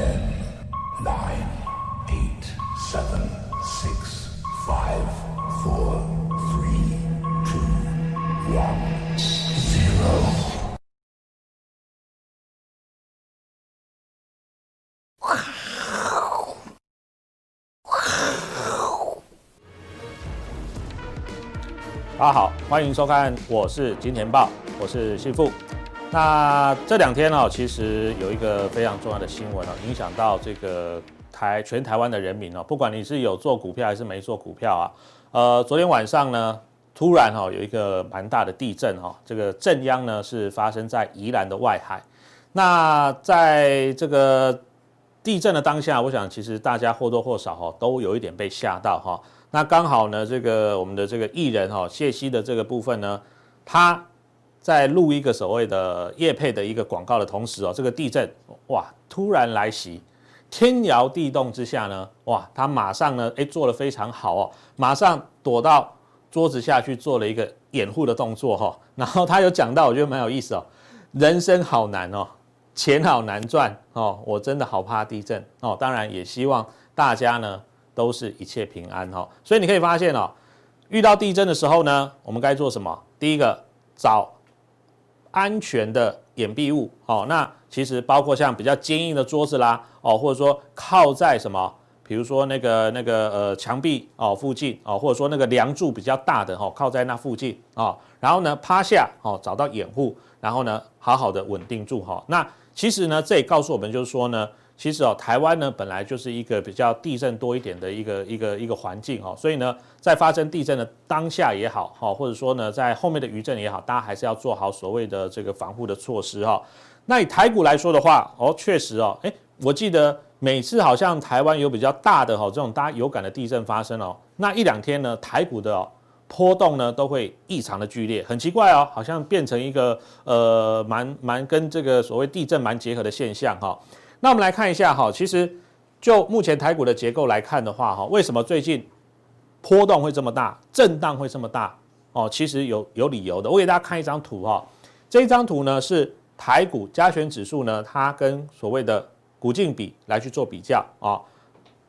Ten, nine, eight, seven, six, five, four, three, two, one, zero. 大家好，欢迎收看，我是金钱爆，我是信富。那这两天呢，其实有一个非常重要的新闻哦，影响到这个台全台湾的人民哦，不管你是有做股票还是没做股票啊，呃，昨天晚上呢，突然哈有一个蛮大的地震哈，这个震央呢是发生在宜兰的外海。那在这个地震的当下，我想其实大家或多或少哈都有一点被吓到哈。那刚好呢，这个我们的这个艺人哈谢忻的这个部分呢，他在录一个所谓的业配的一个广告的同时哦，这个地震哇突然来袭，天摇地动之下呢，哇他马上呢哎做得非常好哦，马上躲到桌子下去做了一个掩护的动作哈。然后他有讲到，我觉得蛮有意思哦，人生好难哦，钱好难赚哦，我真的好怕地震哦。当然也希望大家呢。都是一切平安哈，所以你可以发现哦，遇到地震的时候呢，我们该做什么？第一个，找安全的掩蔽物哦。那其实包括像比较坚硬的桌子啦，哦，或者说靠在什么，比如说那个那个呃墙壁哦附近哦，或者说那个梁柱比较大的哦，靠在那附近哦。然后呢，趴下哦，找到掩护，然后呢，好好的稳定住哈。那其实呢，这也告诉我们就是说呢。其实哦，台湾呢本来就是一个比较地震多一点的一个一个一个环境哦，所以呢，在发生地震的当下也好哈，或者说呢，在后面的余震也好，大家还是要做好所谓的这个防护的措施哈。那以台股来说的话，哦，确实哦，诶，我记得每次好像台湾有比较大的哈这种大家有感的地震发生哦，那一两天呢，台股的波动呢都会异常的剧烈，很奇怪哦，好像变成一个呃蛮蛮跟这个所谓地震蛮结合的现象哈。那我们来看一下哈，其实就目前台股的结构来看的话哈，为什么最近波动会这么大，震荡会这么大？哦，其实有有理由的。我给大家看一张图哈，这一张图呢是台股加权指数呢，它跟所谓的股净比来去做比较啊。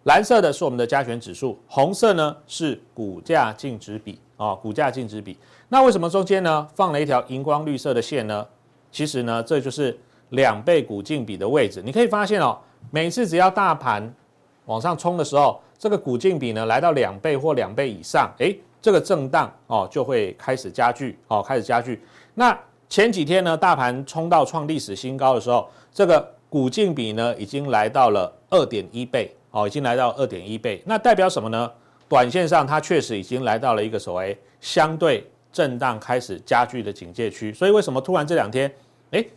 蓝色的是我们的加权指数，红色呢是股价净值比啊，股价净值比。那为什么中间呢放了一条荧光绿色的线呢？其实呢，这就是。两倍股净比的位置，你可以发现哦，每次只要大盘往上冲的时候，这个股净比呢来到两倍或两倍以上，诶，这个震荡哦就会开始加剧哦，开始加剧。那前几天呢，大盘冲到创历史新高的时候，这个股净比呢已经来到了二点一倍哦，已经来到二点一倍。那代表什么呢？短线上它确实已经来到了一个所谓相对震荡开始加剧的警戒区。所以为什么突然这两天，诶？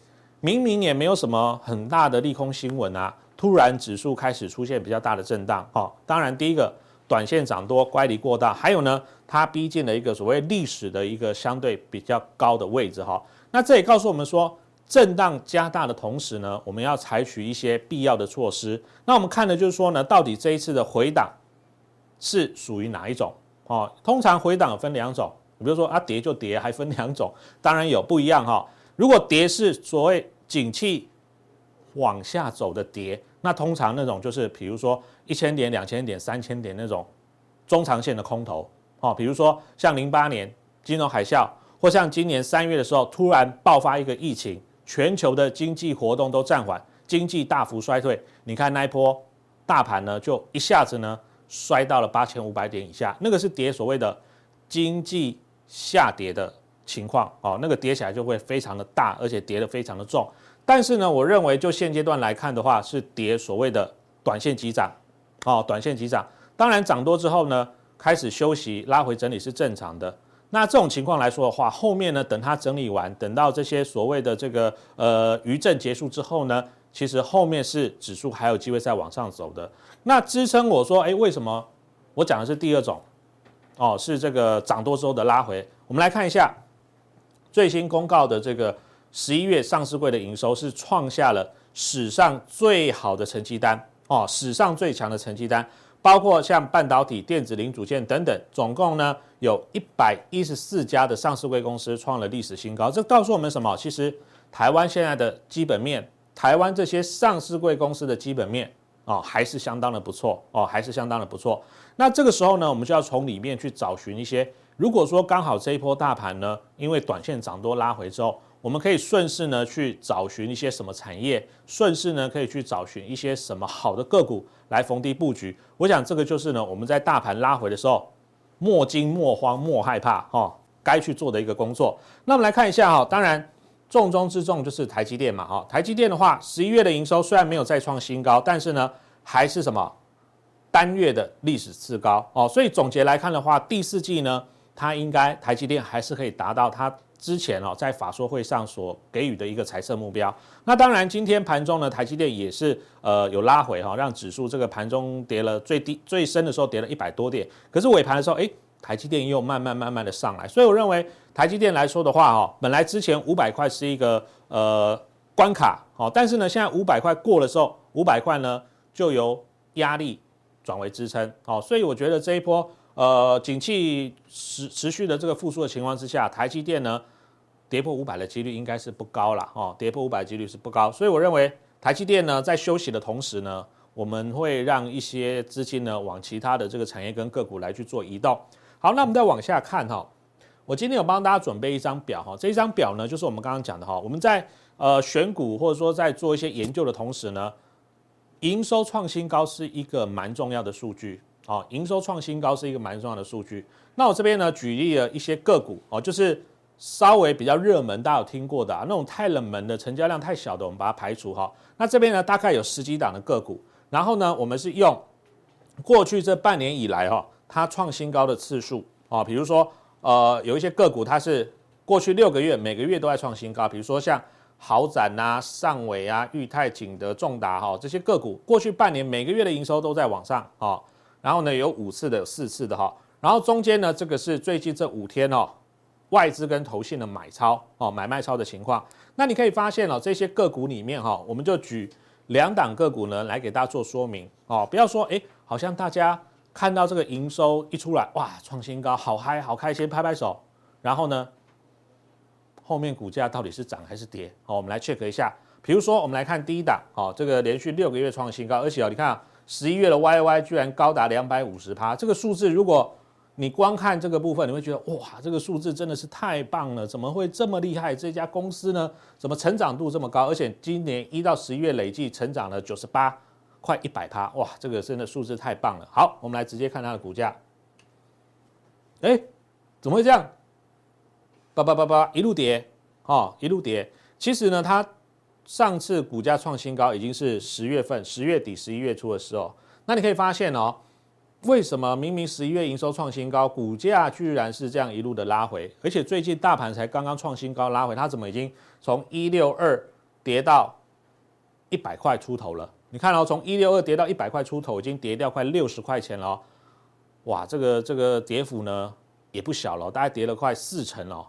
明明也没有什么很大的利空新闻啊，突然指数开始出现比较大的震荡哈。当然，第一个短线涨多乖离过大，还有呢，它逼近了一个所谓历史的一个相对比较高的位置哈。那这也告诉我们说，震荡加大的同时呢，我们要采取一些必要的措施。那我们看的就是说呢，到底这一次的回档是属于哪一种？哦，通常回档分两种，比如说啊跌就跌，还分两种，当然有不一样哈。如果跌是所谓景气往下走的跌，那通常那种就是，比如说一千点、两千点、三千点那种中长线的空头，哦，比如说像零八年金融海啸，或像今年三月的时候突然爆发一个疫情，全球的经济活动都暂缓，经济大幅衰退，你看那一波大盘呢，就一下子呢摔到了八千五百点以下，那个是跌所谓的经济下跌的。情况哦，那个跌起来就会非常的大，而且跌得非常的重。但是呢，我认为就现阶段来看的话，是跌所谓的短线急涨，哦，短线急涨。当然涨多之后呢，开始休息拉回整理是正常的。那这种情况来说的话，后面呢，等它整理完，等到这些所谓的这个呃余震结束之后呢，其实后面是指数还有机会再往上走的。那支撑我说，哎，为什么我讲的是第二种？哦，是这个涨多之后的拉回。我们来看一下。最新公告的这个十一月上市柜的营收是创下了史上最好的成绩单哦，史上最强的成绩单，包括像半导体、电子零组件等等，总共呢有一百一十四家的上市柜公司创了历史新高。这告诉我们什么？其实台湾现在的基本面台湾这些上市柜公司的基本面哦，还是相当的不错哦，还是相当的不错。那这个时候呢，我们就要从里面去找寻一些，如果说刚好这一波大盘呢，因为短线涨多拉回之后，我们可以顺势呢去找寻一些什么产业，顺势呢可以去找寻一些什么好的个股来逢低布局。我想这个就是呢，我们在大盘拉回的时候，莫惊莫慌莫害怕哈，该去做的一个工作。那我们来看一下哈，当然。重中之重就是台积电嘛，哈，台积电的话，十一月的营收虽然没有再创新高，但是呢，还是什么单月的历史次高哦，所以总结来看的话，第四季呢，它应该台积电还是可以达到它之前哦在法说会上所给予的一个财测目标。那当然，今天盘中呢，台积电也是呃有拉回哈，让指数这个盘中跌了最低最深的时候跌了一百多点，可是尾盘的时候，哎。台积电又慢慢慢慢的上来，所以我认为台积电来说的话，哈，本来之前五百块是一个呃关卡，好，但是呢，现在五百块过了之后，五百块呢就由压力转为支撑，好，所以我觉得这一波呃景气持持续的这个复苏的情况之下，台积电呢跌破五百的几率应该是不高了，哦，跌破五百几率是不高，所以我认为台积电呢在休息的同时呢，我们会让一些资金呢往其他的这个产业跟个股来去做移动。好，那我们再往下看哈。我今天有帮大家准备一张表哈，这一张表呢，就是我们刚刚讲的哈。我们在呃选股或者说在做一些研究的同时呢，营收创新高是一个蛮重要的数据哦。营收创新高是一个蛮重要的数据。那我这边呢举例了一些个股哦，就是稍微比较热门，大家有听过的啊，那种太冷门的、成交量太小的，我们把它排除哈。那这边呢大概有十几档的个股，然后呢我们是用过去这半年以来哈。它创新高的次数啊，比如说，呃，有一些个股它是过去六个月每个月都在创新高，比如说像豪展啊、上纬啊、裕泰、景德、重达哈这些个股，过去半年每个月的营收都在往上啊，然后呢有五次的、有四次的哈，然后中间呢这个是最近这五天哦，外资跟投信的买超哦买卖超的情况，那你可以发现哦这些个股里面哈，我们就举两档个股呢来给大家做说明哦，不要说哎好像大家。看到这个营收一出来，哇，创新高，好嗨，好开心，拍拍手。然后呢，后面股价到底是涨还是跌？好，我们来 check 一下。比如说，我们来看第一档，哦，这个连续六个月创新高，而且哦，你看十一月的 YY 居然高达两百五十趴，这个数字，如果你光看这个部分，你会觉得哇，这个数字真的是太棒了，怎么会这么厉害？这家公司呢，怎么成长度这么高？而且今年一到十一月累计成长了九十八。快一百趴哇！这个真的数字太棒了。好，我们来直接看它的股价。哎，怎么会这样？叭叭叭叭一路跌哦，一路跌。其实呢，它上次股价创新高已经是十月份、十月底、十一月初的时候。那你可以发现哦，为什么明明十一月营收创新高，股价居然是这样一路的拉回？而且最近大盘才刚刚创新高拉回，它怎么已经从一六二跌到一百块出头了？你看哦，从一六二跌到一百块出头，已经跌掉快六十块钱了。哇，这个这个跌幅呢也不小了，大概跌了快四成哦。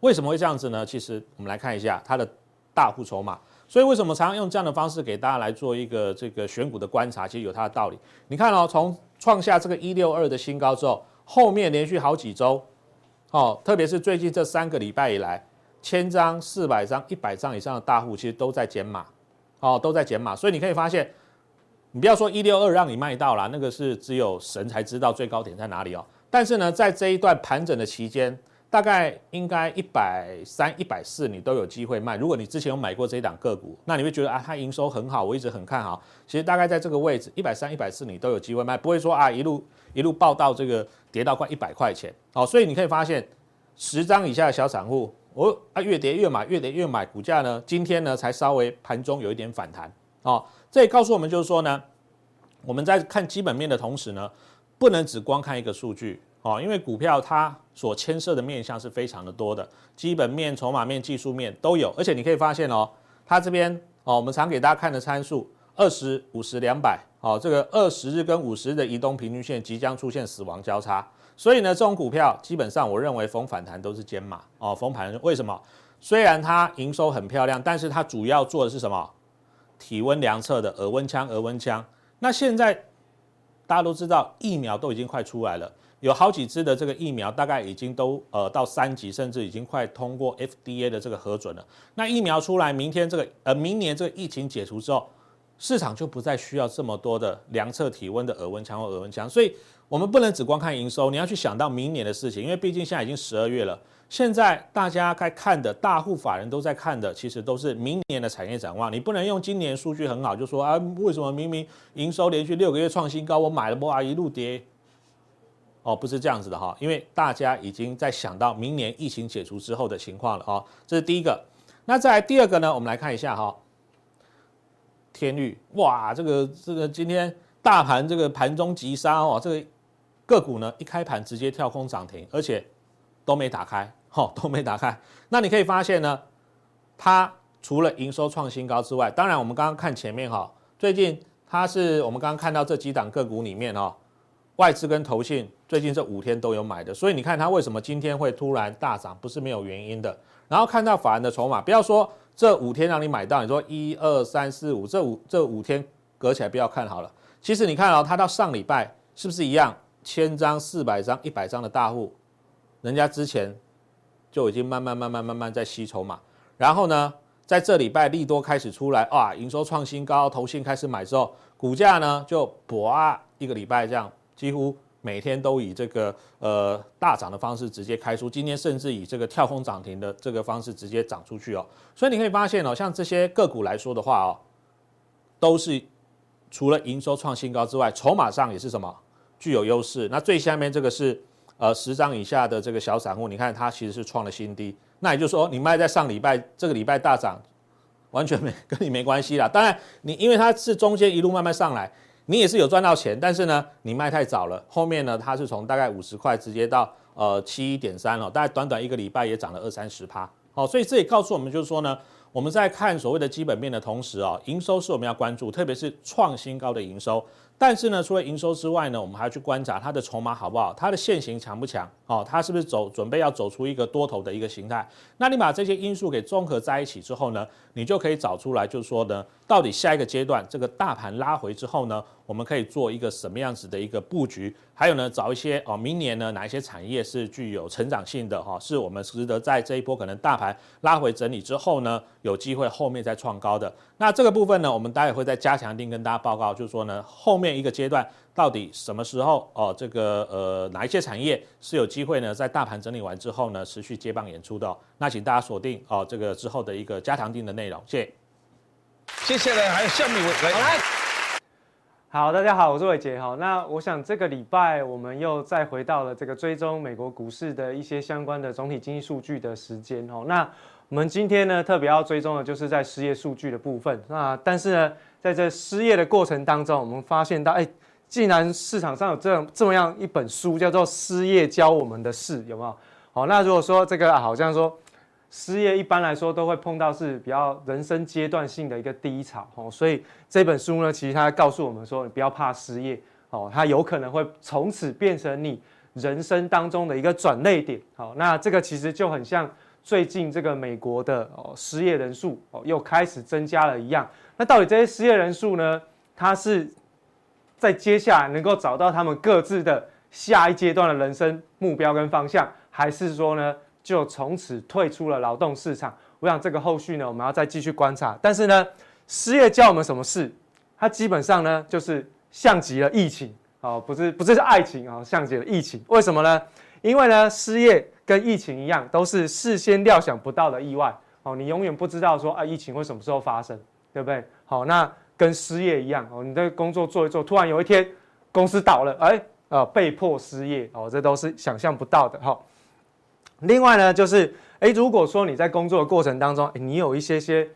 为什么会这样子呢？其实我们来看一下它的大户筹码。所以为什么常常用这样的方式给大家来做一个这个选股的观察？其实有它的道理。你看哦，从创下这个一六二的新高之后，后面连续好几周，哦，特别是最近这三个礼拜以来，千张、四百张、一百张以上的大户其实都在减码。哦，都在减码，所以你可以发现，你不要说一六二让你卖到了，那个是只有神才知道最高点在哪里哦。但是呢，在这一段盘整的期间，大概应该一百三、一百四，你都有机会卖。如果你之前有买过这一档个股，那你会觉得啊，它营收很好，我一直很看好。其实大概在这个位置，一百三、一百四，你都有机会卖，不会说啊一路一路爆到这个跌到快一百块钱。哦，所以你可以发现，十张以下的小散户。我啊，越跌越买，越跌越买，股价呢，今天呢才稍微盘中有一点反弹哦。这也告诉我们，就是说呢，我们在看基本面的同时呢，不能只光看一个数据哦，因为股票它所牵涉的面向是非常的多的，基本面、筹码面、技术面都有。而且你可以发现哦，它这边哦，我们常给大家看的参数二十五十两百哦，这个二十日跟五十日的移动平均线即将出现死亡交叉。所以呢，这种股票基本上，我认为逢反弹都是减码哦。逢盘为什么？虽然它营收很漂亮，但是它主要做的是什么？体温量测的额温枪，额温枪。那现在大家都知道，疫苗都已经快出来了，有好几支的这个疫苗，大概已经都呃到三级，甚至已经快通过 FDA 的这个核准了。那疫苗出来，明天这个呃明年这个疫情解除之后，市场就不再需要这么多的量测体温的耳温枪或额温枪，所以我们不能只光看营收，你要去想到明年的事情，因为毕竟现在已经十二月了。现在大家该看的，大户法人都在看的，其实都是明年的产业展望。你不能用今年数据很好就说啊，为什么明明营收连续六个月创新高，我买了波啊一路跌？哦，不是这样子的哈，因为大家已经在想到明年疫情解除之后的情况了哦。这是第一个。那再来第二个呢？我们来看一下哈，天钰哇，这个这个今天大盘这个盘中急杀哦，这个个股呢一开盘直接跳空涨停，而且都没打开。好、哦，都没打开。那你可以发现呢，它除了营收创新高之外，当然我们刚刚看前面哈，最近它是我们刚刚看到这几档个股里面哈，外资跟投信最近这五天都有买的，所以你看它为什么今天会突然大涨，不是没有原因的。然后看到法人的筹码，不要说这五天让你买到，你说一二三四五这五这五天隔起来不要看好了。其实你看哦，它到上礼拜是不是一样，千张、四百张、一百张的大户，人家之前。就已经慢慢慢慢慢慢在吸筹码，然后呢，在这礼拜利多开始出来，哇，营收创新高，投信开始买之后，股价呢就哇一个礼拜这样，几乎每天都以这个呃大涨的方式直接开出，今天甚至以这个跳空涨停的这个方式直接涨出去哦。所以你可以发现哦，像这些个股来说的话哦，都是除了营收创新高之外，筹码上也是什么具有优势。那最下面这个是。呃，十张以下的这个小散户，你看它其实是创了新低。那也就是说，你卖在上礼拜，这个礼拜大涨，完全没跟你没关系啦。当然，你因为它是中间一路慢慢上来，你也是有赚到钱。但是呢，你卖太早了，后面呢，它是从大概五十块直接到呃七点三了，大概短短一个礼拜也涨了二三十趴。好，所以这也告诉我们，就是说呢，我们在看所谓的基本面的同时啊，营收是我们要关注，特别是创新高的营收。但是呢，除了营收之外呢，我们还要去观察它的筹码好不好，它的线形强不强哦，它是不是走准备要走出一个多头的一个形态？那你把这些因素给综合在一起之后呢，你就可以找出来，就是说呢，到底下一个阶段这个大盘拉回之后呢，我们可以做一个什么样子的一个布局？还有呢，找一些哦，明年呢哪一些产业是具有成长性的哈，是我们值得在这一波可能大盘拉回整理之后呢，有机会后面再创高的。那这个部分呢，我们待会会再加强定跟大家报告，就是说呢，后面一个阶段到底什么时候哦，这个呃哪一些产业是有机会呢，在大盘整理完之后呢，持续接棒演出的。那请大家锁定哦，这个之后的一个加强定的内容，谢谢。接下来还有下面一位。来，好，大家好，我是伟杰。好，那我想这个礼拜我们又再回到了这个追踪美国股市的一些相关的总体经济数据的时间哦，那。我们今天呢，特别要追踪的就是在失业数据的部分。那但是呢，在这失业的过程当中，我们发现到，哎，既然市场上有这样这么样一本书，叫做《失业教我们的事》，有没有？好，那如果说这个好像说失业一般来说都会碰到是比较人生阶段性的一个低潮，哦，所以这本书呢，其实它告诉我们说，你不要怕失业，哦，它有可能会从此变成你人生当中的一个转捩点。好，那这个其实就很像。最近这个美国的哦失业人数哦又开始增加了一样，那到底这些失业人数呢？它是在接下来能够找到他们各自的下一阶段的人生目标跟方向，还是说呢就从此退出了劳动市场？我想这个后续呢我们要再继续观察。但是呢，失业教我们什么事？它基本上呢就是像极了疫情哦，不是不是是爱情啊，像极了疫情。为什么呢？因为呢失业。跟疫情一样，都是事先料想不到的意外。哦，你永远不知道说啊，疫情会什么时候发生，对不对？好，那跟失业一样哦，你的工作做一做，突然有一天公司倒了，哎，呃，被迫失业哦，这都是想象不到的哈。另外呢，就是哎，如果说你在工作的过程当中，你有一些些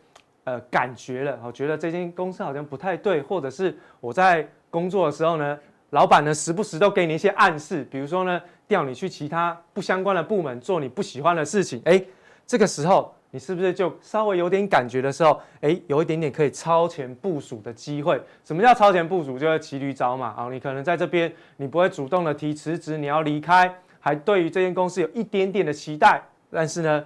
呃感觉了，我觉得这间公司好像不太对，或者是我在工作的时候呢，老板呢时不时都给你一些暗示，比如说呢。调你去其他不相关的部门做你不喜欢的事情，哎，这个时候你是不是就稍微有点感觉的时候，哎，有一点点可以超前部署的机会？什么叫超前部署？就是骑驴找马啊！你可能在这边你不会主动的提辞职，你要离开，还对于这间公司有一点点的期待，但是呢，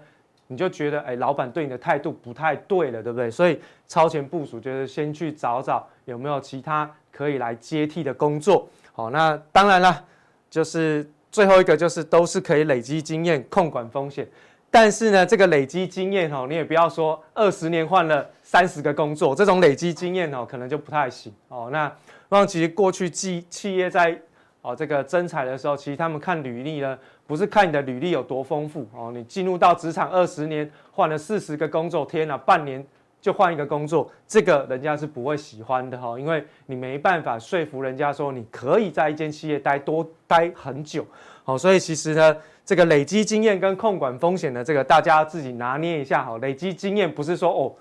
你就觉得哎，老板对你的态度不太对了，对不对？所以超前部署就是先去找找有没有其他可以来接替的工作。好，那当然了，就是。最后一个就是都是可以累积经验、控管风险。但是呢，这个累积经验哦，你也不要说二十年换了三十个工作，这种累积经验哦，可能就不太行哦。那那其实过去企企业在哦这个征才的时候，其实他们看履历呢，不是看你的履历有多丰富哦，你进入到职场二十年换了四十个工作，天哪，半年就换一个工作，这个人家是不会喜欢的哈，因为你没办法说服人家说你可以在一间企业待多待很久。好，所以其实呢。这个累积经验跟控管风险的这个，大家自己拿捏一下哈。累积经验不是说哦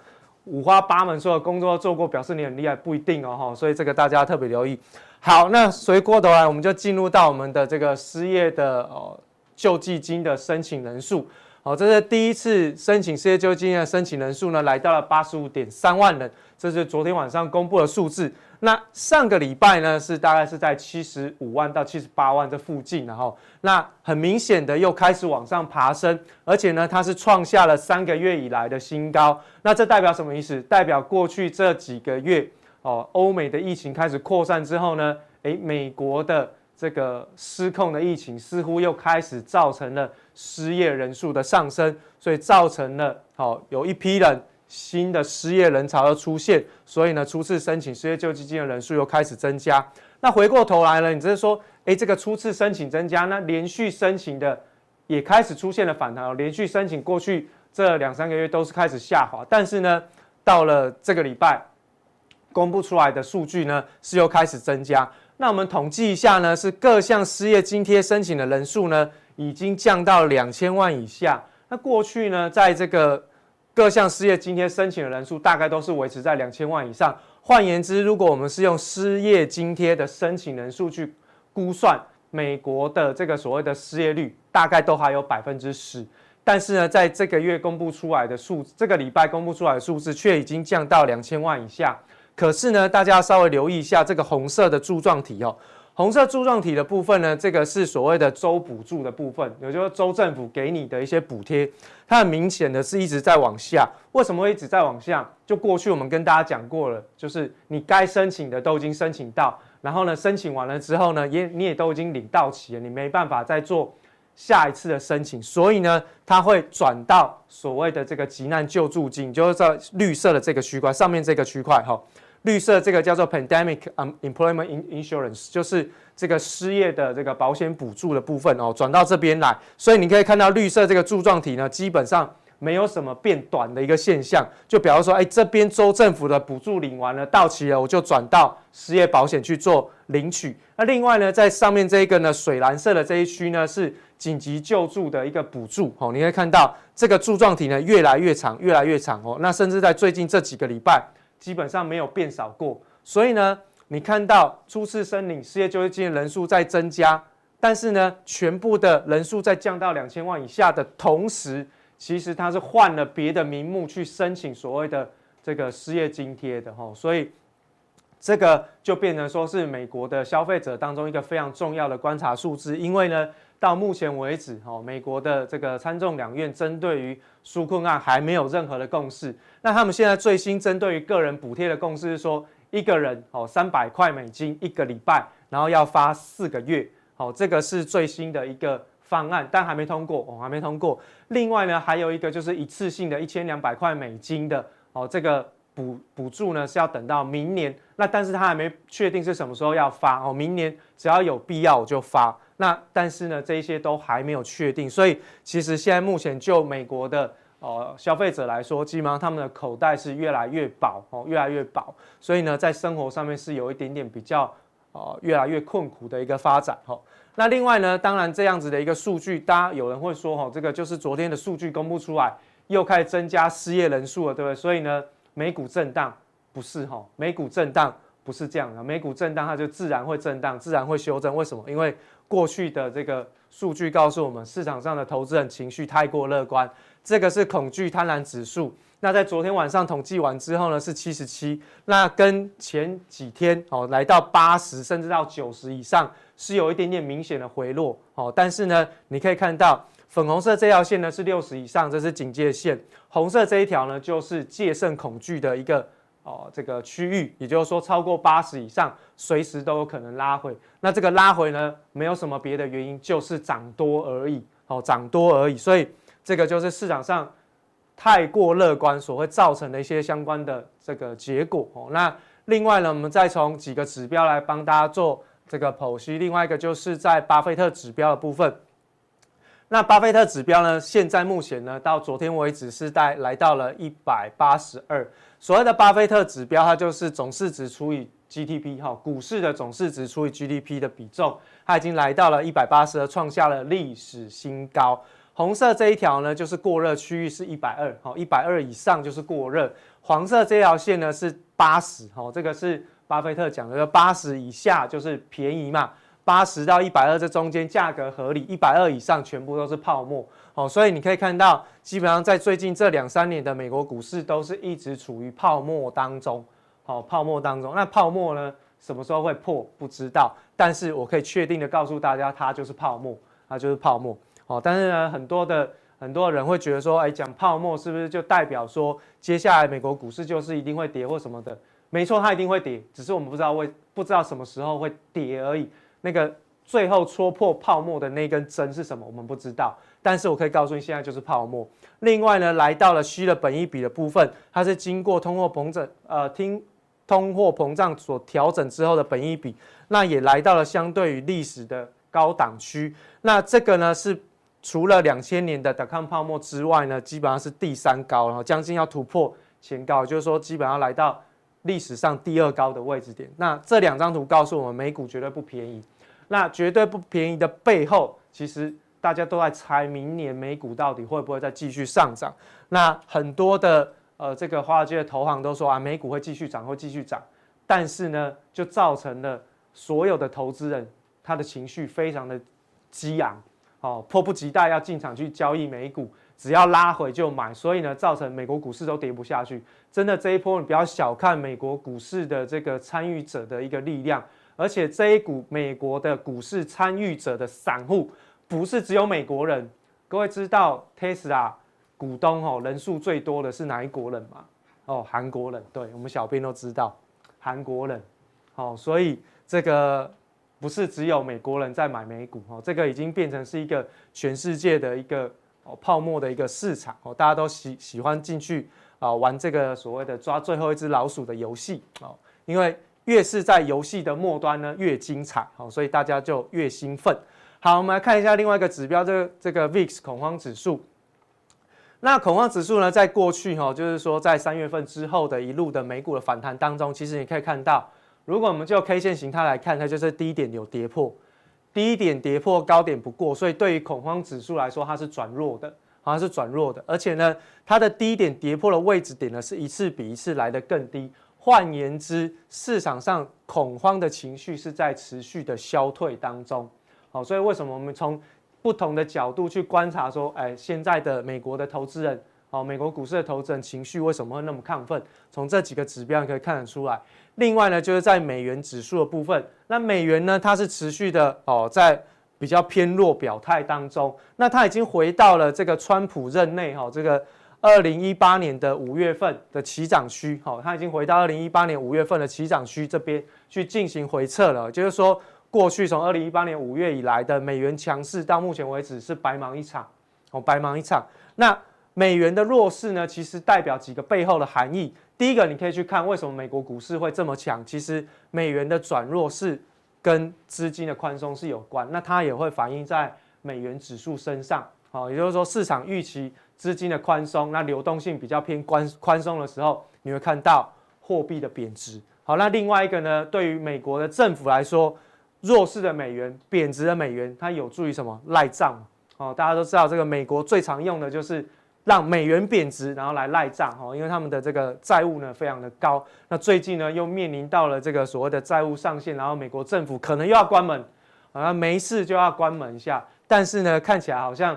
五花八门所有工作都做过，表示你很厉害，不一定哦。所以这个大家特别留意。好，那回过头来，我们就进入到我们的这个失业的哦救济金的申请人数。好，这是第一次申请失业救济金的申请人数呢，来到了八十五点三万人，这是昨天晚上公布的数字。那上个礼拜呢，是大概是在七十五万到七十八万这附近，然后那很明显的又开始往上爬升，而且呢，它是创下了三个月以来的新高。那这代表什么意思？代表过去这几个月哦，欧美的疫情开始扩散之后呢，诶，美国的这个失控的疫情似乎又开始造成了失业人数的上升，所以造成了好有一批人。新的失业人潮的出现，所以呢，初次申请失业救济金的人数又开始增加。那回过头来了，你只是说，诶，这个初次申请增加，那连续申请的也开始出现了反弹。连续申请过去这两三个月都是开始下滑，但是呢，到了这个礼拜公布出来的数据呢，是又开始增加。那我们统计一下呢，是各项失业津贴申请的人数呢，已经降到两千万以下。那过去呢，在这个各项失业津贴申请的人数大概都是维持在两千万以上。换言之，如果我们是用失业津贴的申请人数去估算，美国的这个所谓的失业率大概都还有百分之十。但是呢，在这个月公布出来的数，这个礼拜公布出来的数字却已经降到两千万以下。可是呢，大家稍微留意一下这个红色的柱状体哦。红色柱状体的部分呢，这个是所谓的州补助的部分，也就是州政府给你的一些补贴，它很明显的是一直在往下。为什么会一直在往下？就过去我们跟大家讲过了，就是你该申请的都已经申请到，然后呢，申请完了之后呢，也你也都已经领到齐了，你没办法再做下一次的申请，所以呢，它会转到所谓的这个急难救助金，就是在绿色的这个区块上面这个区块哈。绿色这个叫做 Pandemic employment Insurance，就是这个失业的这个保险补助的部分哦，转到这边来，所以你可以看到绿色这个柱状体呢，基本上没有什么变短的一个现象。就比方说，哎，这边州政府的补助领完了，到期了，我就转到失业保险去做领取。那另外呢，在上面这一个呢，水蓝色的这一区呢，是紧急救助的一个补助哦。你可以看到这个柱状体呢，越来越长，越来越长哦。那甚至在最近这几个礼拜。基本上没有变少过，所以呢，你看到初次申领失业救济金的人数在增加，但是呢，全部的人数在降到两千万以下的同时，其实它是换了别的名目去申请所谓的这个失业津贴的哈，所以这个就变成说是美国的消费者当中一个非常重要的观察数字，因为呢。到目前为止，哈，美国的这个参众两院针对于纾困案还没有任何的共识。那他们现在最新针对于个人补贴的共识是说，一个人哦三百块美金一个礼拜，然后要发四个月，哦，这个是最新的一个方案，但还没通过哦，还没通过。另外呢，还有一个就是一次性的一千两百块美金的哦，这个补补助呢是要等到明年，那但是他还没确定是什么时候要发哦，明年只要有必要我就发。那但是呢，这一些都还没有确定，所以其实现在目前就美国的呃消费者来说，基本上他们的口袋是越来越薄哦，越来越薄，所以呢，在生活上面是有一点点比较呃越来越困苦的一个发展哈。那另外呢，当然这样子的一个数据，大家有人会说哈，这个就是昨天的数据公布出来，又开始增加失业人数了，对不对？所以呢，美股震荡不是哈，美股震荡不是这样的，美股震荡它就自然会震荡，自然会修正，为什么？因为过去的这个数据告诉我们，市场上的投资人情绪太过乐观，这个是恐惧贪婪指数。那在昨天晚上统计完之后呢，是七十七，那跟前几天哦来到八十甚至到九十以上，是有一点点明显的回落哦。但是呢，你可以看到粉红色这条线呢是六十以上，这是警戒线；红色这一条呢就是戒慎恐惧的一个哦这个区域，也就是说超过八十以上，随时都有可能拉回。那这个拉回呢，没有什么别的原因，就是涨多而已，哦涨多而已。所以这个就是市场上太过乐观所会造成的一些相关的这个结果哦。那另外呢，我们再从几个指标来帮大家做这个剖析。另外一个就是在巴菲特指标的部分。那巴菲特指标呢？现在目前呢，到昨天为止是在来到了一百八十二。所谓的巴菲特指标，它就是总市值除以 GDP 哈，股市的总市值除以 GDP 的比重，它已经来到了一百八十二，创下了历史新高。红色这一条呢，就是过热区域是一百二，哈，一百二以上就是过热。黄色这条线呢是八十，哈，这个是巴菲特讲的，八十以下就是便宜嘛。八十到一百二这中间价格合理，一百二以上全部都是泡沫哦，所以你可以看到，基本上在最近这两三年的美国股市都是一直处于泡沫当中，好，泡沫当中。那泡沫呢，什么时候会破？不知道，但是我可以确定的告诉大家，它就是泡沫，它就是泡沫。哦，但是呢，很多的很多人会觉得说，哎，讲泡沫是不是就代表说接下来美国股市就是一定会跌或什么的？没错，它一定会跌，只是我们不知道为不知道什么时候会跌而已。那个最后戳破泡沫的那根针是什么？我们不知道，但是我可以告诉你，现在就是泡沫。另外呢，来到了虚的本益比的部分，它是经过通货膨胀，呃，听通货膨胀所调整之后的本益比，那也来到了相对于历史的高档区。那这个呢，是除了两千年的 dot-com 泡沫之外呢，基本上是第三高，然后将近要突破前高，就是说基本上来到。历史上第二高的位置点，那这两张图告诉我们，美股绝对不便宜。那绝对不便宜的背后，其实大家都在猜，明年美股到底会不会再继续上涨？那很多的呃，这个华尔街的投行都说啊，美股会继续涨，会继续涨。但是呢，就造成了所有的投资人他的情绪非常的激昂，哦，迫不及待要进场去交易美股。只要拉回就买，所以呢，造成美国股市都跌不下去。真的这一波，你不要小看美国股市的这个参与者的一个力量，而且这一股美国的股市参与者的散户，不是只有美国人。各位知道 Tesla 股东哦人数最多的是哪一国人吗？哦，韩国人。对，我们小编都知道，韩国人。哦，所以这个不是只有美国人在买美股哦，这个已经变成是一个全世界的一个。泡沫的一个市场哦，大家都喜喜欢进去啊玩这个所谓的抓最后一只老鼠的游戏哦，因为越是在游戏的末端呢，越精彩哦，所以大家就越兴奋。好，我们来看一下另外一个指标，这个这个 VIX 恐慌指数。那恐慌指数呢，在过去哈，就是说在三月份之后的一路的美股的反弹当中，其实你可以看到，如果我们就 K 线形态来看，它就是低点有跌破。低点跌破，高点不过，所以对于恐慌指数来说，它是转弱的，好像是转弱的。而且呢，它的低点跌破的位置点呢，是一次比一次来得更低。换言之，市场上恐慌的情绪是在持续的消退当中。好，所以为什么我们从不同的角度去观察说，哎，现在的美国的投资人，好，美国股市的投资人情绪为什么会那么亢奋？从这几个指标可以看得出来。另外呢，就是在美元指数的部分，那美元呢，它是持续的哦，在比较偏弱表态当中，那它已经回到了这个川普任内哈，这个二零一八年的五月份的起涨区，哈，它已经回到二零一八年五月份的起涨区这边去进行回撤了，就是说过去从二零一八年五月以来的美元强势到目前为止是白忙一场，哦，白忙一场。那美元的弱势呢，其实代表几个背后的含义。第一个，你可以去看为什么美国股市会这么强。其实美元的转弱是跟资金的宽松是有关，那它也会反映在美元指数身上。好，也就是说市场预期资金的宽松，那流动性比较偏宽宽松的时候，你会看到货币的贬值。好，那另外一个呢，对于美国的政府来说，弱势的美元、贬值的美元，它有助于什么？赖账。哦，大家都知道这个美国最常用的就是。让美元贬值，然后来赖账哈，因为他们的这个债务呢非常的高。那最近呢又面临到了这个所谓的债务上限，然后美国政府可能又要关门，啊，没事就要关门一下。但是呢，看起来好像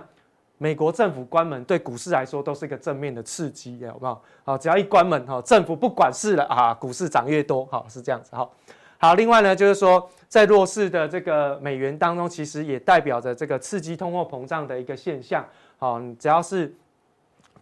美国政府关门对股市来说都是一个正面的刺激，好不好？好，只要一关门哈，政府不管事了啊，股市涨越多，好，是这样子哈。好，另外呢就是说，在弱势的这个美元当中，其实也代表着这个刺激通货膨胀的一个现象。好，只要是。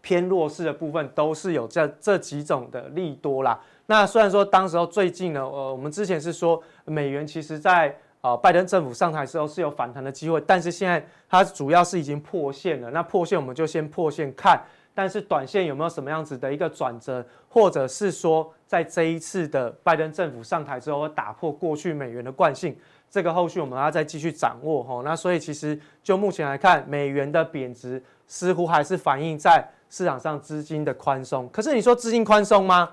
偏弱势的部分都是有这这几种的利多啦。那虽然说当时候最近呢，呃，我们之前是说美元其实在呃拜登政府上台之后是有反弹的机会，但是现在它主要是已经破线了。那破线我们就先破线看，但是短线有没有什么样子的一个转折，或者是说在这一次的拜登政府上台之后会打破过去美元的惯性？这个后续我们要再继续掌握哈，那所以其实就目前来看，美元的贬值似乎还是反映在市场上资金的宽松。可是你说资金宽松吗？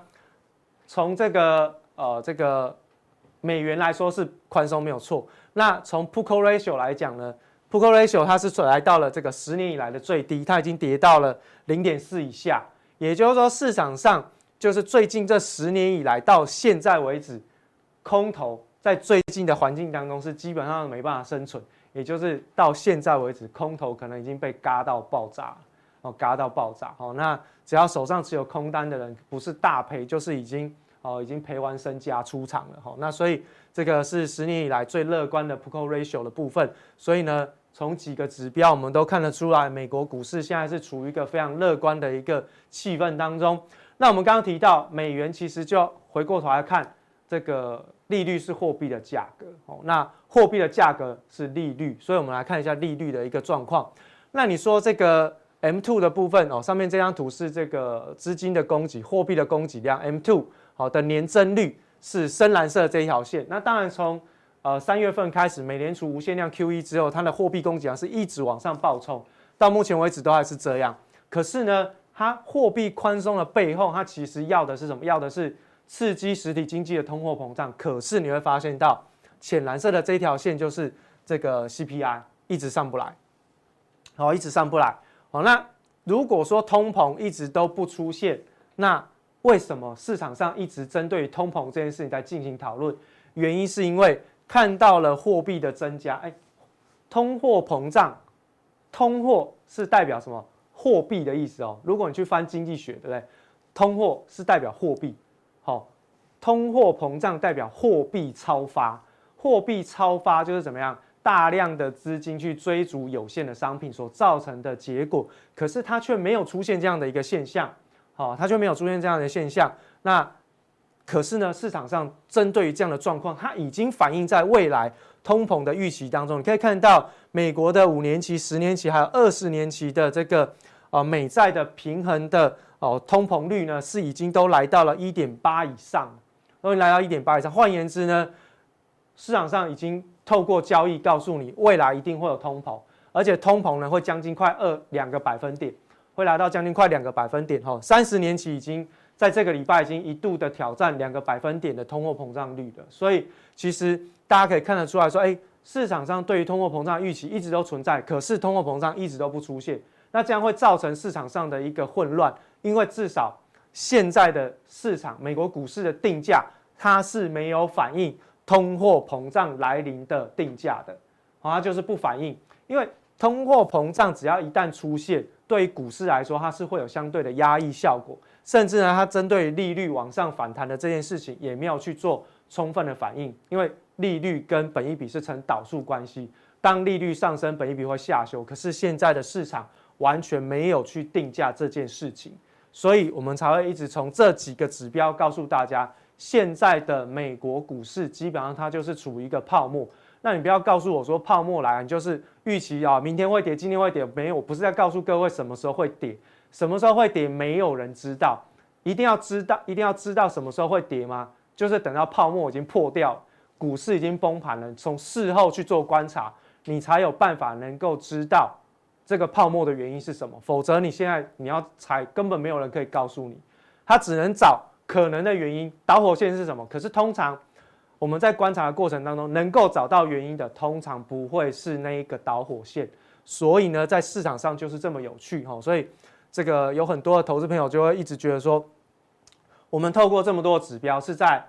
从这个呃这个美元来说是宽松没有错。那从 p u c o Ratio 来讲呢 p u c o Ratio 它是来到了这个十年以来的最低，它已经跌到了零点四以下。也就是说市场上就是最近这十年以来到现在为止，空头。在最近的环境当中是基本上没办法生存，也就是到现在为止，空头可能已经被嘎到爆炸哦，嘎到爆炸哦。那只要手上持有空单的人，不是大赔就是已经哦，已经赔完身家出场了哈。那所以这个是十年以来最乐观的 p u c o ratio 的部分。所以呢，从几个指标我们都看得出来，美国股市现在是处于一个非常乐观的一个气氛当中。那我们刚刚提到美元，其实就回过头来看这个。利率是货币的价格，哦，那货币的价格是利率，所以我们来看一下利率的一个状况。那你说这个 M two 的部分哦，上面这张图是这个资金的供给，货币的供给量 M two 好的年增率是深蓝色这一条线。那当然从呃三月份开始，美联储无限量 QE 之后，它的货币供给量是一直往上暴冲，到目前为止都还是这样。可是呢，它货币宽松的背后，它其实要的是什么？要的是。刺激实体经济的通货膨胀，可是你会发现到浅蓝色的这一条线就是这个 CPI 一直上不来，好，一直上不来。好，那如果说通膨一直都不出现，那为什么市场上一直针对通膨这件事情在进行讨论？原因是因为看到了货币的增加，哎，通货膨胀，通货是代表什么？货币的意思哦。如果你去翻经济学，对不对？通货是代表货币。好，通货膨胀代表货币超发，货币超发就是怎么样？大量的资金去追逐有限的商品所造成的结果，可是它却没有出现这样的一个现象，好，它却没有出现这样的现象。那可是呢，市场上针对于这样的状况，它已经反映在未来通膨的预期当中。你可以看到，美国的五年期、十年期还有二十年期的这个呃美债的平衡的。哦，通膨率呢是已经都来到了一点八以上，都来到一点八以上。换言之呢，市场上已经透过交易告诉你，未来一定会有通膨，而且通膨呢会将近快二两个百分点，会来到将近快两个百分点。哈，三十年期已经在这个礼拜已经一度的挑战两个百分点的通货膨胀率了。所以其实大家可以看得出来说，哎，市场上对于通货膨胀预期一直都存在，可是通货膨胀一直都不出现，那这样会造成市场上的一个混乱。因为至少现在的市场，美国股市的定价，它是没有反应通货膨胀来临的定价的，好，它就是不反应。因为通货膨胀只要一旦出现，对于股市来说，它是会有相对的压抑效果，甚至呢，它针对利率往上反弹的这件事情，也没有去做充分的反应。因为利率跟本益比是成导数关系，当利率上升，本益比会下修。可是现在的市场完全没有去定价这件事情。所以，我们才会一直从这几个指标告诉大家，现在的美国股市基本上它就是处于一个泡沫。那你不要告诉我说泡沫来，你就是预期啊，明天会跌，今天会跌，没有，我不是在告诉各位什么时候会跌，什么时候会跌，没有人知道。一定要知道，一定要知道什么时候会跌吗？就是等到泡沫已经破掉，股市已经崩盘了，从事后去做观察，你才有办法能够知道。这个泡沫的原因是什么？否则你现在你要猜，根本没有人可以告诉你，他只能找可能的原因。导火线是什么？可是通常我们在观察的过程当中，能够找到原因的，通常不会是那一个导火线。所以呢，在市场上就是这么有趣哈。所以这个有很多的投资朋友就会一直觉得说，我们透过这么多指标是在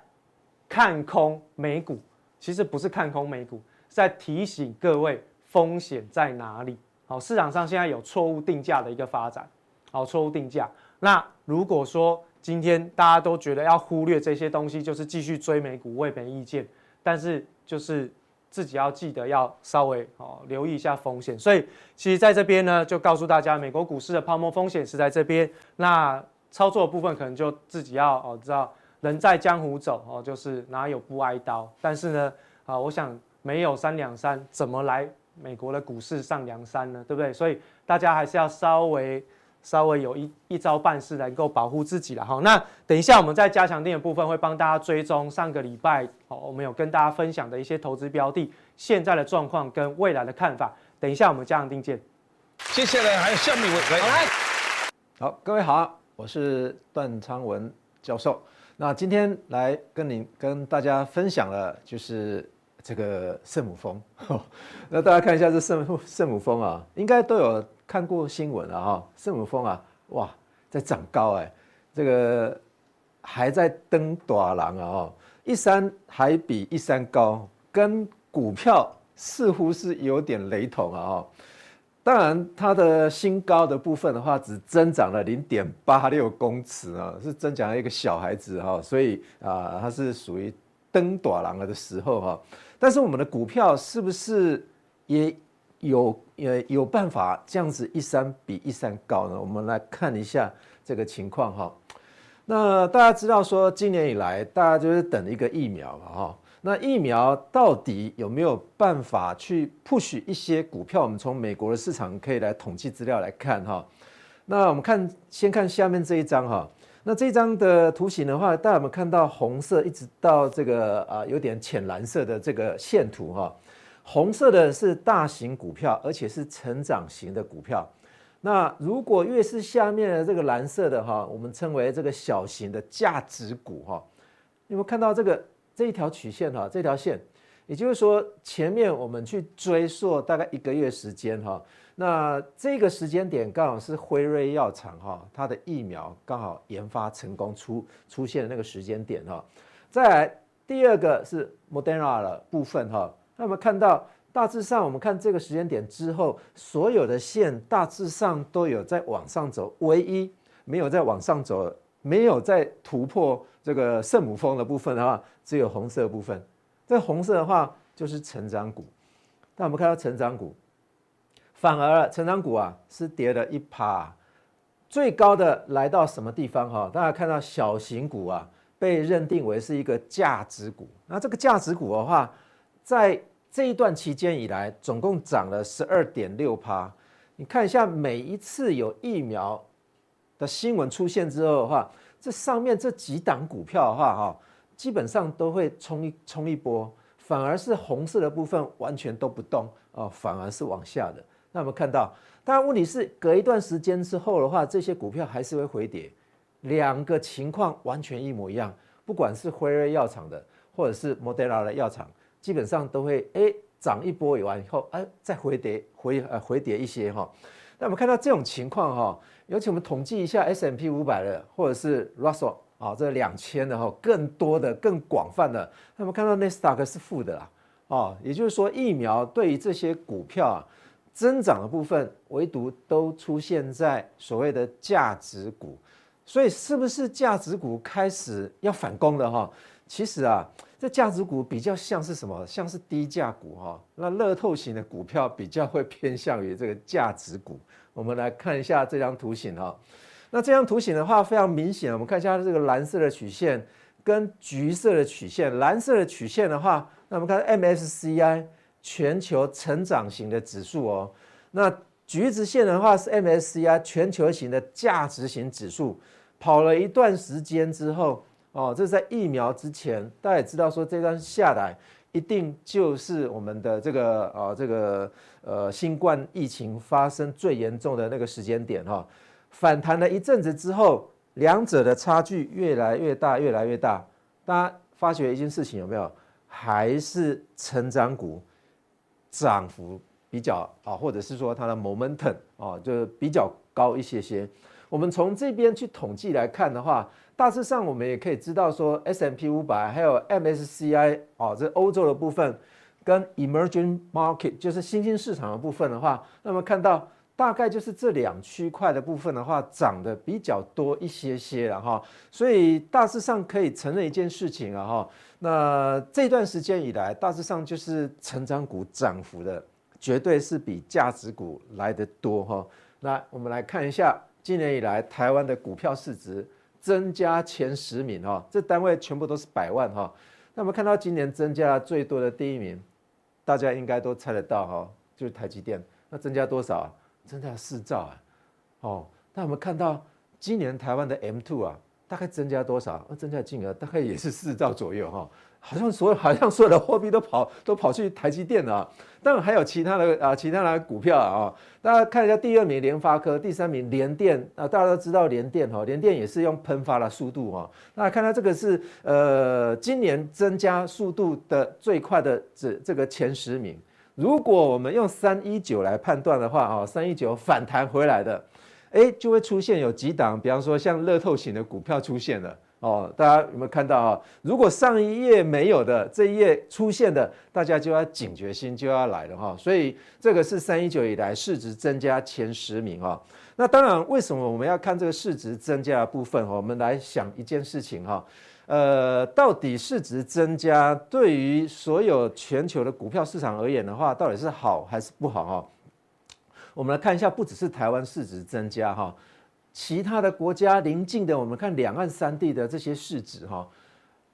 看空美股，其实不是看空美股，在提醒各位风险在哪里。好，市场上现在有错误定价的一个发展。好，错误定价。那如果说今天大家都觉得要忽略这些东西，就是继续追美股，我也没意见。但是就是自己要记得要稍微哦留意一下风险。所以其实在这边呢，就告诉大家，美国股市的泡沫风险是在这边。那操作的部分可能就自己要哦知道人在江湖走哦，就是哪有不挨刀。但是呢，啊，我想没有三两三，怎么来美国的股市上梁山呢？对不对？所以大家还是要稍微稍微有一一招半式能够保护自己了哈。那等一下我们在加强定的部分会帮大家追踪上个礼拜哦，我们有跟大家分享的一些投资标的现在的状况跟未来的看法。等一下我们加强定见。接下来还有下面一位来，来，好，各位好，我是段昌文教授。那今天来跟你跟大家分享了，就是这个圣母峰。那大家看一下这圣圣母峰啊，应该都有看过新闻了哈。圣母峰啊，哇，在长高哎，这个还在登大廊啊，一山还比一山高，跟股票似乎是有点雷同啊。当然，它的新高的部分的话，只增长了零点八六公尺啊，是增长了一个小孩子哈，所以啊，它是属于登大人了的时候哈。但是我们的股票是不是也有呃有办法这样子一山比一山高呢？我们来看一下这个情况哈。那大家知道说，今年以来大家就是等一个疫苗嘛哈。那疫苗到底有没有办法去 push 一些股票？我们从美国的市场可以来统计资料来看哈。那我们看，先看下面这一张哈。那这张的图形的话，大家有没有看到红色一直到这个啊有点浅蓝色的这个线图哈？红色的是大型股票，而且是成长型的股票。那如果越是下面的这个蓝色的哈，我们称为这个小型的价值股哈。有没有看到这个？这一条曲线哈，这条线，也就是说，前面我们去追溯大概一个月时间哈，那这个时间点刚好是辉瑞药厂哈，它的疫苗刚好研发成功出出现的那个时间点哈。再来第二个是 Moderna 的部分哈，那我们看到大致上我们看这个时间点之后，所有的线大致上都有在往上走，唯一没有在往上走。没有再突破这个圣母峰的部分的话，只有红色部分。这红色的话就是成长股。那我们看到成长股，反而成长股啊是跌了一趴，最高的来到什么地方哈？大家看到小型股啊被认定为是一个价值股。那这个价值股的话，在这一段期间以来，总共涨了十二点六趴。你看一下，每一次有疫苗。的新闻出现之后的话，这上面这几档股票的话，哈，基本上都会冲一冲一波，反而是红色的部分完全都不动哦，反而是往下的。那我们看到，当然问题是隔一段时间之后的话，这些股票还是会回跌，两个情况完全一模一样。不管是辉瑞药厂的，或者是莫德纳的药厂，基本上都会哎涨一波完以后，哎再回跌回呃回跌一些哈。那我们看到这种情况哈。尤其我们统计一下 S M P 五百的，或者是 Russell 啊，这两千的哈，更多的、更广泛的，那么看到纳斯达克是负的啦，哦，也就是说疫苗对于这些股票啊增长的部分，唯独都出现在所谓的价值股，所以是不是价值股开始要反攻的哈？其实啊，这价值股比较像是什么？像是低价股哈，那乐透型的股票比较会偏向于这个价值股。我们来看一下这张图形哈，那这张图形的话非常明显，我们看一下这个蓝色的曲线跟橘色的曲线。蓝色的曲线的话，那我们看 MSCI 全球成长型的指数哦。那橘子线的话是 MSCI 全球型的价值型指数，跑了一段时间之后哦，这是在疫苗之前，大家也知道说这段下来。一定就是我们的这个啊，这个呃，新冠疫情发生最严重的那个时间点哈，反弹了一阵子之后，两者的差距越来越大，越来越大。大家发觉一件事情有没有？还是成长股涨幅比较啊，或者是说它的 momentum 啊，就比较高一些些。我们从这边去统计来看的话。大致上，我们也可以知道说 S M P 五百还有 MSCI 哦，这欧洲的部分跟 Emerging Market 就是新兴市场的部分的话，那么看到大概就是这两区块的部分的话，涨得比较多一些些了哈。所以大致上可以承认一件事情啊哈，那这段时间以来，大致上就是成长股涨幅的绝对是比价值股来得多哈。那我们来看一下今年以来台湾的股票市值。增加前十名哈，这单位全部都是百万哈。那我们看到今年增加最多的第一名，大家应该都猜得到哈，就是台积电。那增加多少啊？增加四兆啊！哦，那我们看到今年台湾的 M two 啊，大概增加多少？那增加金额大概也是四兆左右哈。好像所有好像所有的货币都跑都跑去台积电了，当然还有其他的啊，其他的股票啊。大家看一下第二名联发科，第三名联电啊，大家都知道联电哈，联电也是用喷发的速度哈。那看到这个是呃今年增加速度的最快的这这个前十名。如果我们用三一九来判断的话啊，三一九反弹回来的，哎，就会出现有几档，比方说像乐透型的股票出现了。哦，大家有没有看到啊？如果上一页没有的，这一页出现的，大家就要警觉心就要来了哈。所以这个是三一九以来市值增加前十名哈。那当然，为什么我们要看这个市值增加的部分？我们来想一件事情哈。呃，到底市值增加对于所有全球的股票市场而言的话，到底是好还是不好哈？我们来看一下，不只是台湾市值增加哈。其他的国家邻近的，我们看两岸三地的这些市值哈，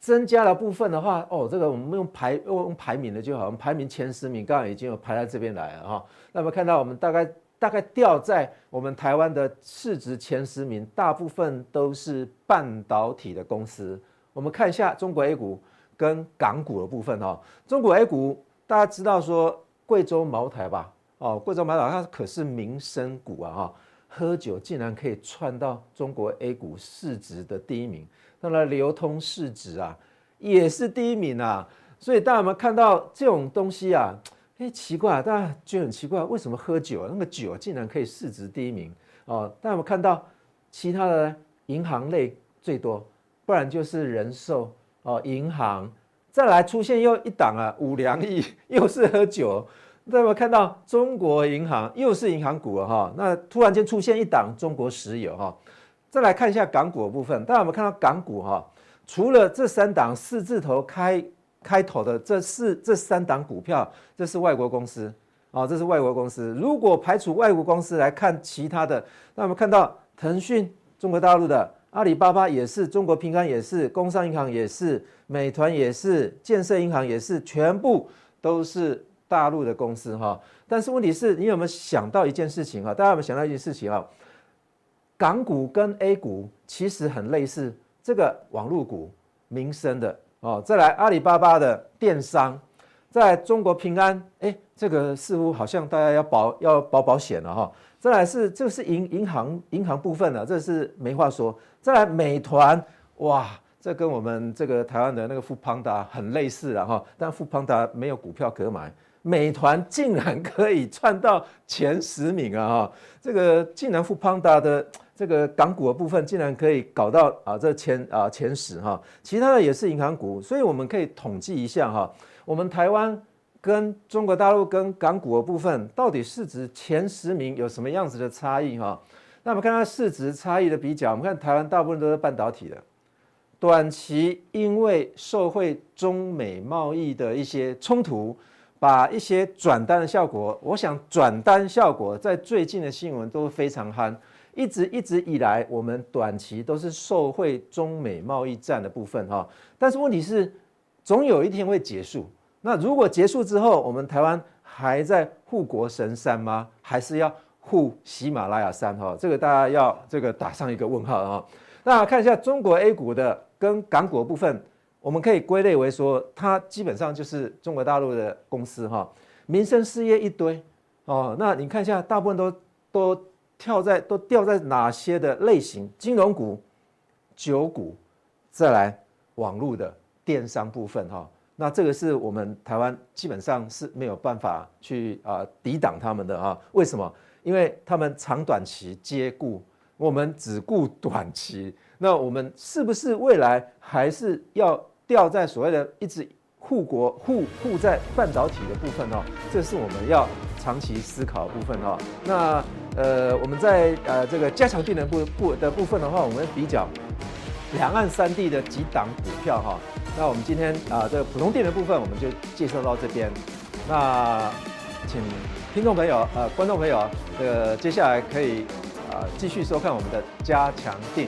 增加了部分的话，哦，这个我们用排用排名的就好，我们排名前十名刚刚已经有排在这边来了哈。那么看到我们大概大概掉在我们台湾的市值前十名，大部分都是半导体的公司。我们看一下中国 A 股跟港股的部分哈。中国 A 股大家知道说贵州茅台吧？哦，贵州茅台它可是民生股啊哈。喝酒竟然可以窜到中国 A 股市值的第一名，那么流通市值啊也是第一名啊，所以大家有没有看到这种东西啊？哎，奇怪，大家觉得很奇怪，为什么喝酒那个酒竟然可以市值第一名哦？大家有没有看到其他的银行类最多，不然就是人寿哦，银行再来出现又一档啊，五粮液 又是喝酒。大家有没有看到中国银行又是银行股了哈？那突然间出现一档中国石油哈，再来看一下港股的部分，大家有没有看到港股哈？除了这三档四字头开开头的这四这三档股票，这是外国公司啊，这是外国公司。如果排除外国公司来看其他的，那我们看到腾讯中国大陆的，阿里巴巴也是，中国平安也是，工商银行也是，美团也是，建设银行也是，全部都是。大陆的公司哈，但是问题是你有没有想到一件事情哈？大家有没有想到一件事情啊？港股跟 A 股其实很类似，这个网络股、民生的哦，再来阿里巴巴的电商，在中国平安，哎，这个似乎好像大家要保要保保险了哈。再来是这是银银行银行部分的，这是没话说。再来美团，哇，这跟我们这个台湾的那个富邦达很类似了哈，但富邦达没有股票可买。美团竟然可以窜到前十名啊！哈，这个竟然富邦达的这个港股的部分竟然可以搞到啊这前啊前十哈，其他的也是银行股，所以我们可以统计一下哈，我们台湾跟中国大陆跟港股的部分到底市值前十名有什么样子的差异哈？那我们看它市值差异的比较，我们看台湾大部分都是半导体的，短期因为受惠中美贸易的一些冲突。把一些转单的效果，我想转单效果在最近的新闻都非常憨，一直一直以来，我们短期都是受惠中美贸易战的部分哈，但是问题是，总有一天会结束。那如果结束之后，我们台湾还在护国神山吗？还是要护喜马拉雅山哈？这个大家要这个打上一个问号啊。那看一下中国 A 股的跟港股的部分。我们可以归类为说，它基本上就是中国大陆的公司哈，民生事业一堆哦。那你看一下，大部分都都跳在都掉在哪些的类型？金融股、酒股，再来网络的电商部分哈。那这个是我们台湾基本上是没有办法去啊抵挡他们的哈。为什么？因为他们长短期皆顾，我们只顾短期。那我们是不是未来还是要？掉在所谓的一直护国护护在半导体的部分哦，这是我们要长期思考的部分哦。那呃，我们在呃这个加强定能部部的部分的话，我们比较两岸三地的几档股票哈。那我们今天啊这个普通电的部分我们就介绍到这边。那请听众朋友呃观众朋友这个接下来可以啊继续收看我们的加强电。